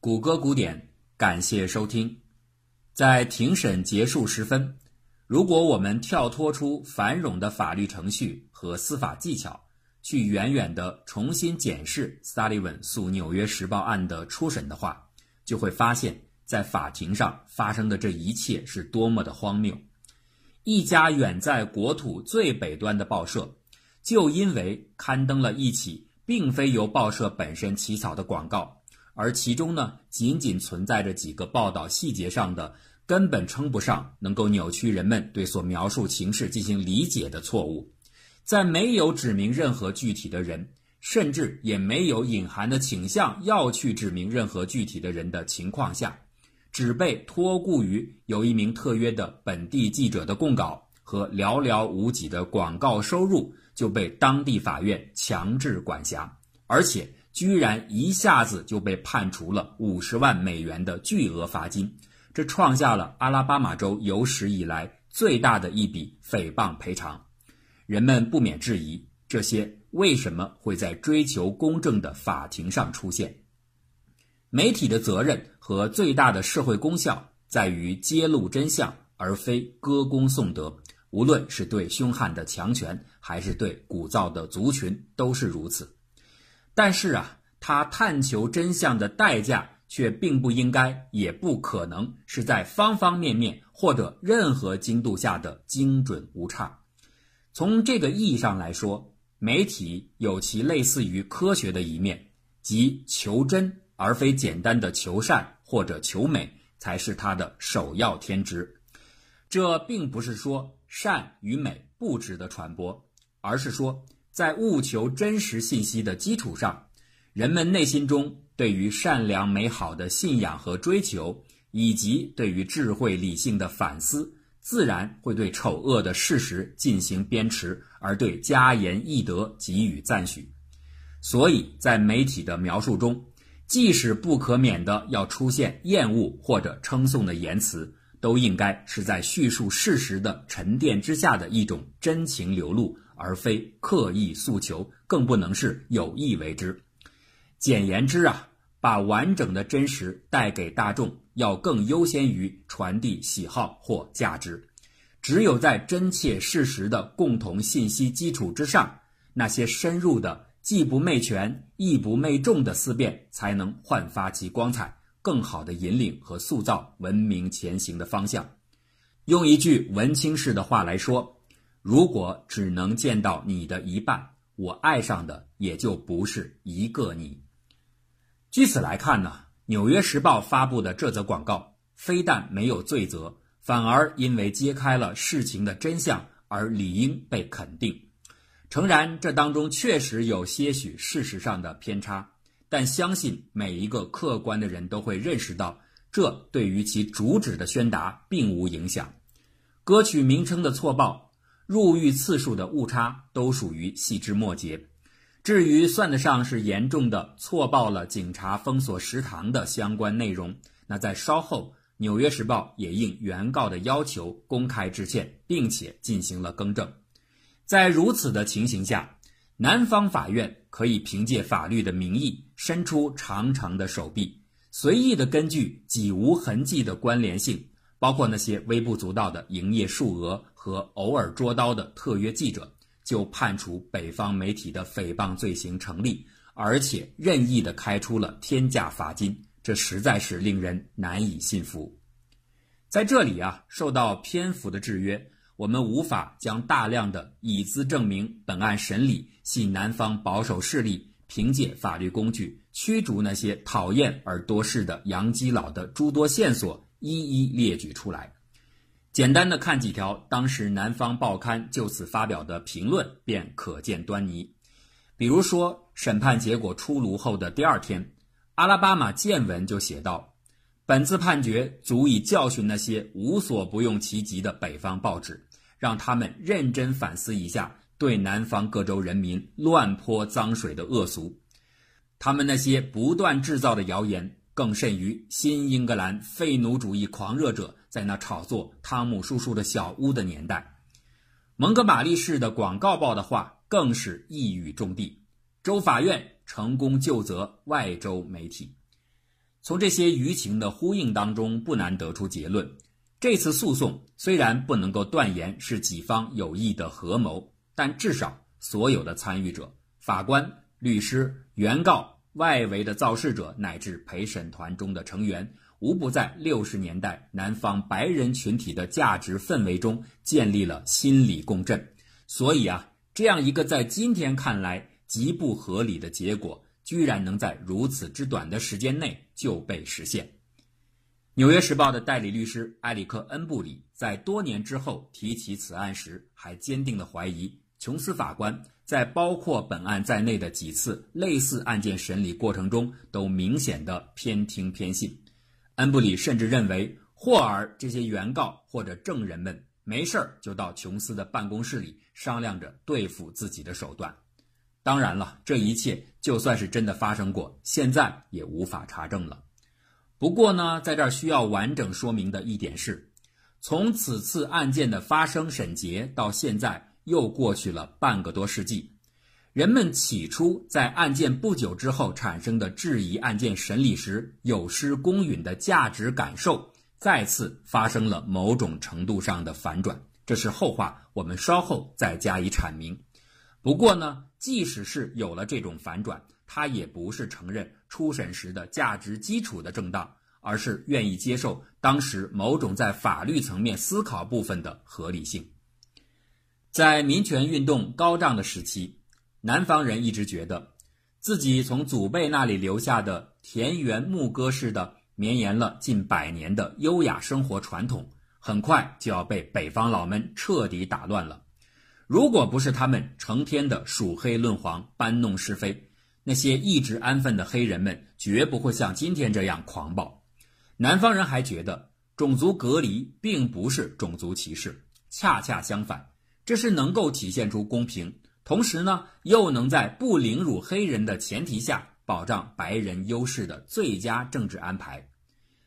谷歌古典，感谢收听。在庭审结束时分，如果我们跳脱出繁冗的法律程序和司法技巧，去远远的重新检视萨利文诉《纽约时报》案的初审的话，就会发现，在法庭上发生的这一切是多么的荒谬。一家远在国土最北端的报社，就因为刊登了一起并非由报社本身起草的广告，而其中呢仅仅存在着几个报道细节上的根本称不上能够扭曲人们对所描述情势进行理解的错误，在没有指明任何具体的人，甚至也没有隐含的倾向要去指明任何具体的人的情况下。只被托顾于有一名特约的本地记者的供稿和寥寥无几的广告收入，就被当地法院强制管辖，而且居然一下子就被判处了五十万美元的巨额罚金，这创下了阿拉巴马州有史以来最大的一笔诽谤赔偿。人们不免质疑，这些为什么会在追求公正的法庭上出现？媒体的责任和最大的社会功效在于揭露真相，而非歌功颂德。无论是对凶悍的强权，还是对鼓噪的族群，都是如此。但是啊，他探求真相的代价却并不应该，也不可能是在方方面面或者任何精度下的精准无差。从这个意义上来说，媒体有其类似于科学的一面，即求真。而非简单的求善或者求美才是他的首要天职。这并不是说善与美不值得传播，而是说在务求真实信息的基础上，人们内心中对于善良美好的信仰和追求，以及对于智慧理性的反思，自然会对丑恶的事实进行鞭笞，而对佳言易德给予赞许。所以在媒体的描述中。即使不可免的要出现厌恶或者称颂的言辞，都应该是在叙述事实的沉淀之下的一种真情流露，而非刻意诉求，更不能是有意为之。简言之啊，把完整的真实带给大众，要更优先于传递喜好或价值。只有在真切事实的共同信息基础之上，那些深入的。既不媚权，亦不媚众的思辨，才能焕发其光彩，更好的引领和塑造文明前行的方向。用一句文青式的话来说，如果只能见到你的一半，我爱上的也就不是一个你。据此来看呢，《纽约时报》发布的这则广告，非但没有罪责，反而因为揭开了事情的真相而理应被肯定。诚然，这当中确实有些许事实上的偏差，但相信每一个客观的人都会认识到，这对于其主旨的宣达并无影响。歌曲名称的错报、入狱次数的误差都属于细枝末节。至于算得上是严重的错报了警察封锁食堂的相关内容，那在稍后，《纽约时报》也应原告的要求公开致歉，并且进行了更正。在如此的情形下，南方法院可以凭借法律的名义伸出长长的手臂，随意的根据几无痕迹的关联性，包括那些微不足道的营业数额和偶尔捉刀的特约记者，就判处北方媒体的诽谤罪行成立，而且任意的开出了天价罚金，这实在是令人难以信服。在这里啊，受到篇幅的制约。我们无法将大量的以资证明本案审理系南方保守势力凭借法律工具驱逐那些讨厌而多事的洋基佬的诸多线索一一列举出来。简单的看几条当时南方报刊就此发表的评论，便可见端倪。比如说，审判结果出炉后的第二天，阿拉巴马见闻就写道：“本次判决足以教训那些无所不用其极的北方报纸。”让他们认真反思一下对南方各州人民乱泼脏水的恶俗，他们那些不断制造的谣言，更甚于新英格兰废奴主义狂热者在那炒作汤姆叔叔的小屋的年代。蒙哥马利市的广告报的话更是一语中的，州法院成功救责外州媒体。从这些舆情的呼应当中，不难得出结论：这次诉讼虽然不能够断言是几方有意的合谋，但至少所有的参与者、法官、律师、原告、外围的造事者乃至陪审团中的成员，无不在六十年代南方白人群体的价值氛围中建立了心理共振。所以啊，这样一个在今天看来极不合理的结果。居然能在如此之短的时间内就被实现。《纽约时报》的代理律师埃里克·恩布里在多年之后提起此案时，还坚定地怀疑琼斯法官在包括本案在内的几次类似案件审理过程中都明显的偏听偏信。恩布里甚至认为，霍尔这些原告或者证人们没事儿就到琼斯的办公室里商量着对付自己的手段。当然了，这一切就算是真的发生过，现在也无法查证了。不过呢，在这儿需要完整说明的一点是，从此次案件的发生审结到现在，又过去了半个多世纪。人们起初在案件不久之后产生的质疑案件审理时有失公允的价值感受，再次发生了某种程度上的反转。这是后话，我们稍后再加以阐明。不过呢，即使是有了这种反转，他也不是承认初审时的价值基础的正当，而是愿意接受当时某种在法律层面思考部分的合理性。在民权运动高涨的时期，南方人一直觉得，自己从祖辈那里留下的田园牧歌式的绵延了近百年的优雅生活传统，很快就要被北方佬们彻底打乱了。如果不是他们成天的数黑论黄、搬弄是非，那些一直安分的黑人们绝不会像今天这样狂暴。南方人还觉得种族隔离并不是种族歧视，恰恰相反，这是能够体现出公平，同时呢又能在不凌辱黑人的前提下保障白人优势的最佳政治安排。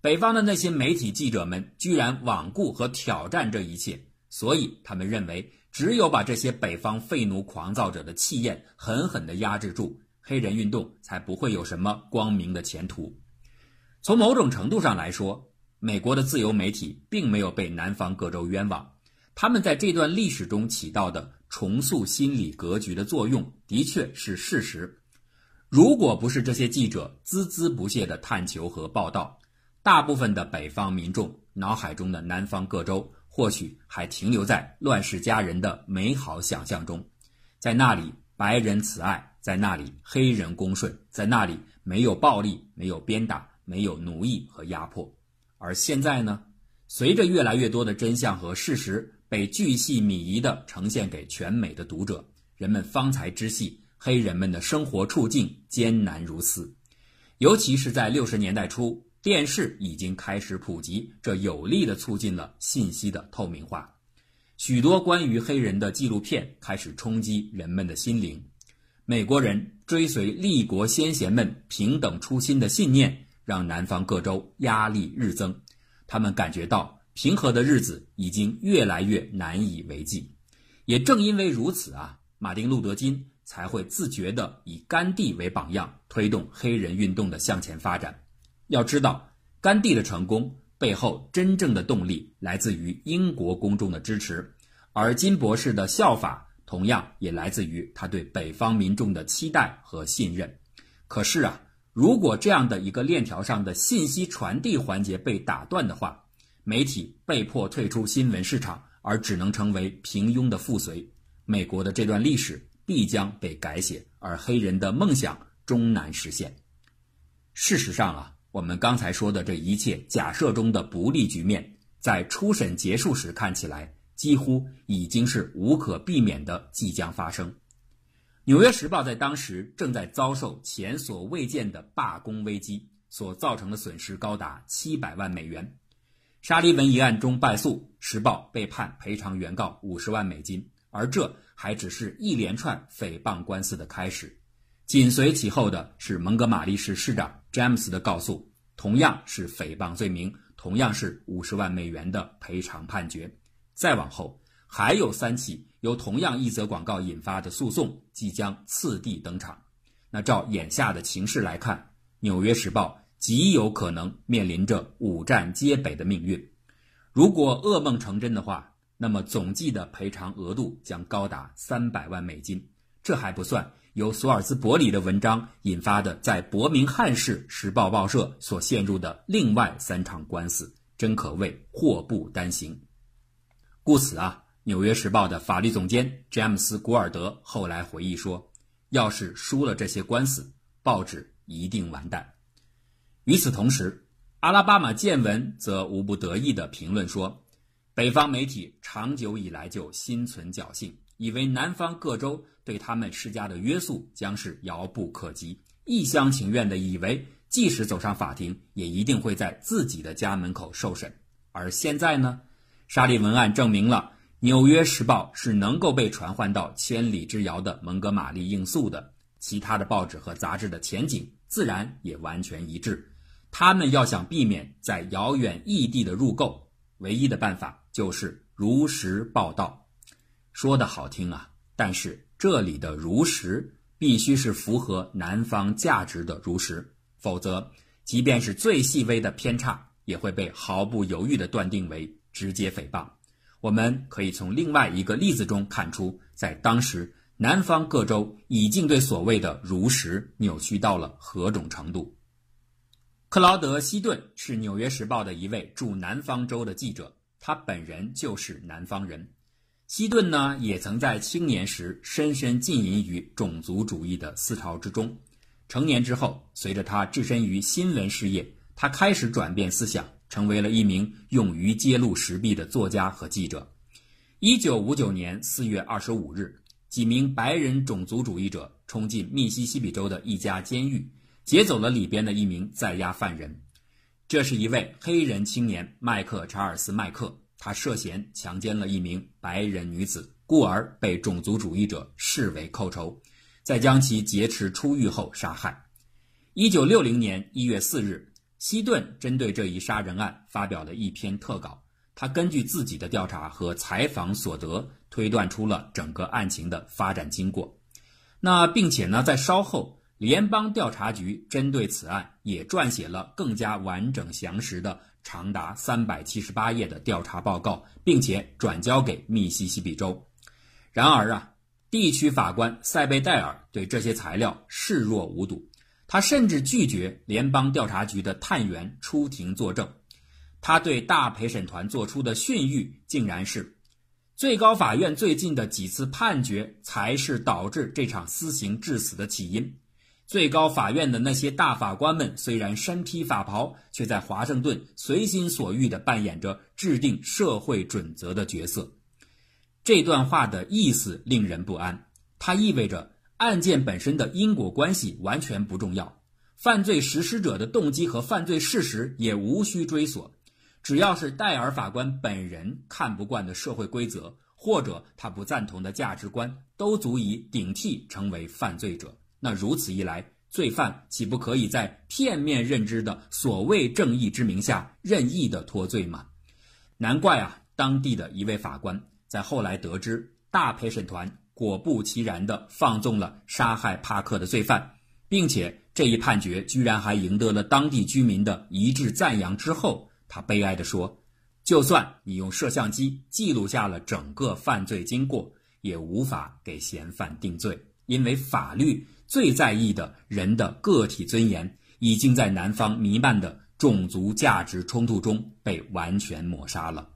北方的那些媒体记者们居然罔顾和挑战这一切，所以他们认为。只有把这些北方废奴狂躁者的气焰狠狠地压制住，黑人运动才不会有什么光明的前途。从某种程度上来说，美国的自由媒体并没有被南方各州冤枉，他们在这段历史中起到的重塑心理格局的作用的确是事实。如果不是这些记者孜孜不懈的探求和报道，大部分的北方民众脑海中的南方各州。或许还停留在乱世佳人的美好想象中，在那里白人慈爱，在那里黑人恭顺，在那里没有暴力，没有鞭打，没有奴役和压迫。而现在呢？随着越来越多的真相和事实被巨细靡遗地呈现给全美的读者，人们方才知悉黑人们的生活处境艰难如斯，尤其是在六十年代初。电视已经开始普及，这有力地促进了信息的透明化。许多关于黑人的纪录片开始冲击人们的心灵。美国人追随立国先贤们平等初心的信念，让南方各州压力日增。他们感觉到平和的日子已经越来越难以为继。也正因为如此啊，马丁·路德·金才会自觉地以甘地为榜样，推动黑人运动的向前发展。要知道，甘地的成功背后真正的动力来自于英国公众的支持，而金博士的效法同样也来自于他对北方民众的期待和信任。可是啊，如果这样的一个链条上的信息传递环节被打断的话，媒体被迫退出新闻市场，而只能成为平庸的附随，美国的这段历史必将被改写，而黑人的梦想终难实现。事实上啊。我们刚才说的这一切假设中的不利局面，在初审结束时看起来，几乎已经是无可避免的即将发生。《纽约时报》在当时正在遭受前所未见的罢工危机，所造成的损失高达七百万美元。沙利文一案中败诉，《时报》被判赔偿原告五十万美金，而这还只是一连串诽谤官司的开始。紧随其后的是蒙哥马利市市长詹姆斯的告诉，同样是诽谤罪名，同样是五十万美元的赔偿判决。再往后，还有三起由同样一则广告引发的诉讼即将次第登场。那照眼下的情势来看，《纽约时报》极有可能面临着五战皆北的命运。如果噩梦成真的话，那么总计的赔偿额度将高达三百万美金。这还不算由索尔兹伯里的文章引发的在伯明翰市时报报社所陷入的另外三场官司，真可谓祸不单行。故此啊，《纽约时报》的法律总监詹姆斯·古尔德后来回忆说：“要是输了这些官司，报纸一定完蛋。”与此同时，阿拉巴马见闻则无不得意地评论说：“北方媒体长久以来就心存侥幸，以为南方各州对他们施加的约束将是遥不可及，一厢情愿地以为即使走上法庭，也一定会在自己的家门口受审。而现在呢？”沙利文案证明了《纽约时报》是能够被传唤到千里之遥的蒙哥马利应诉的，其他的报纸和杂志的前景自然也完全一致。他们要想避免在遥远异地的入购，唯一的办法就是如实报道。说的好听啊，但是这里的如实必须是符合南方价值的如实，否则即便是最细微的偏差，也会被毫不犹豫地断定为。直接诽谤，我们可以从另外一个例子中看出，在当时南方各州已经对所谓的如实扭曲到了何种程度。克劳德·希顿是《纽约时报》的一位驻南方州的记者，他本人就是南方人。希顿呢，也曾在青年时深深浸淫于种族主义的思潮之中。成年之后，随着他置身于新闻事业，他开始转变思想。成为了一名勇于揭露实弊的作家和记者。一九五九年四月二十五日，几名白人种族主义者冲进密西西比州的一家监狱，劫走了里边的一名在押犯人。这是一位黑人青年麦克查尔斯·麦克，他涉嫌强奸了一名白人女子，故而被种族主义者视为寇仇，在将其劫持出狱后杀害。一九六零年一月四日。希顿针对这一杀人案发表了一篇特稿。他根据自己的调查和采访所得，推断出了整个案情的发展经过。那并且呢，在稍后，联邦调查局针对此案也撰写了更加完整详实的长达三百七十八页的调查报告，并且转交给密西西比州。然而啊，地区法官塞贝戴尔对这些材料视若无睹。他甚至拒绝联邦调查局的探员出庭作证，他对大陪审团做出的训谕竟然是：最高法院最近的几次判决才是导致这场私刑致死的起因。最高法院的那些大法官们虽然身披法袍，却在华盛顿随心所欲地扮演着制定社会准则的角色。这段话的意思令人不安，它意味着。案件本身的因果关系完全不重要，犯罪实施者的动机和犯罪事实也无需追索，只要是戴尔法官本人看不惯的社会规则，或者他不赞同的价值观，都足以顶替成为犯罪者。那如此一来，罪犯岂不可以在片面认知的所谓正义之名下任意的脱罪吗？难怪啊，当地的一位法官在后来得知大陪审团。果不其然地放纵了杀害帕克的罪犯，并且这一判决居然还赢得了当地居民的一致赞扬。之后，他悲哀地说：“就算你用摄像机记录下了整个犯罪经过，也无法给嫌犯定罪，因为法律最在意的人的个体尊严，已经在南方弥漫的种族价值冲突中被完全抹杀了。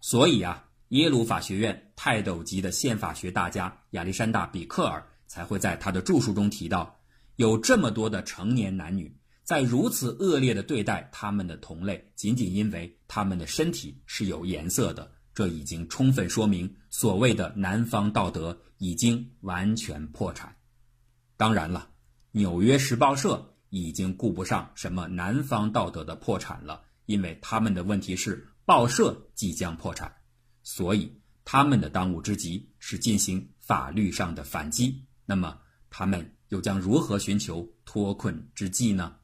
所以啊。”耶鲁法学院泰斗级的宪法学大家亚历山大·比克尔才会在他的著述中提到，有这么多的成年男女在如此恶劣的对待他们的同类，仅仅因为他们的身体是有颜色的，这已经充分说明所谓的南方道德已经完全破产。当然了，纽约时报社已经顾不上什么南方道德的破产了，因为他们的问题是报社即将破产。所以，他们的当务之急是进行法律上的反击。那么，他们又将如何寻求脱困之计呢？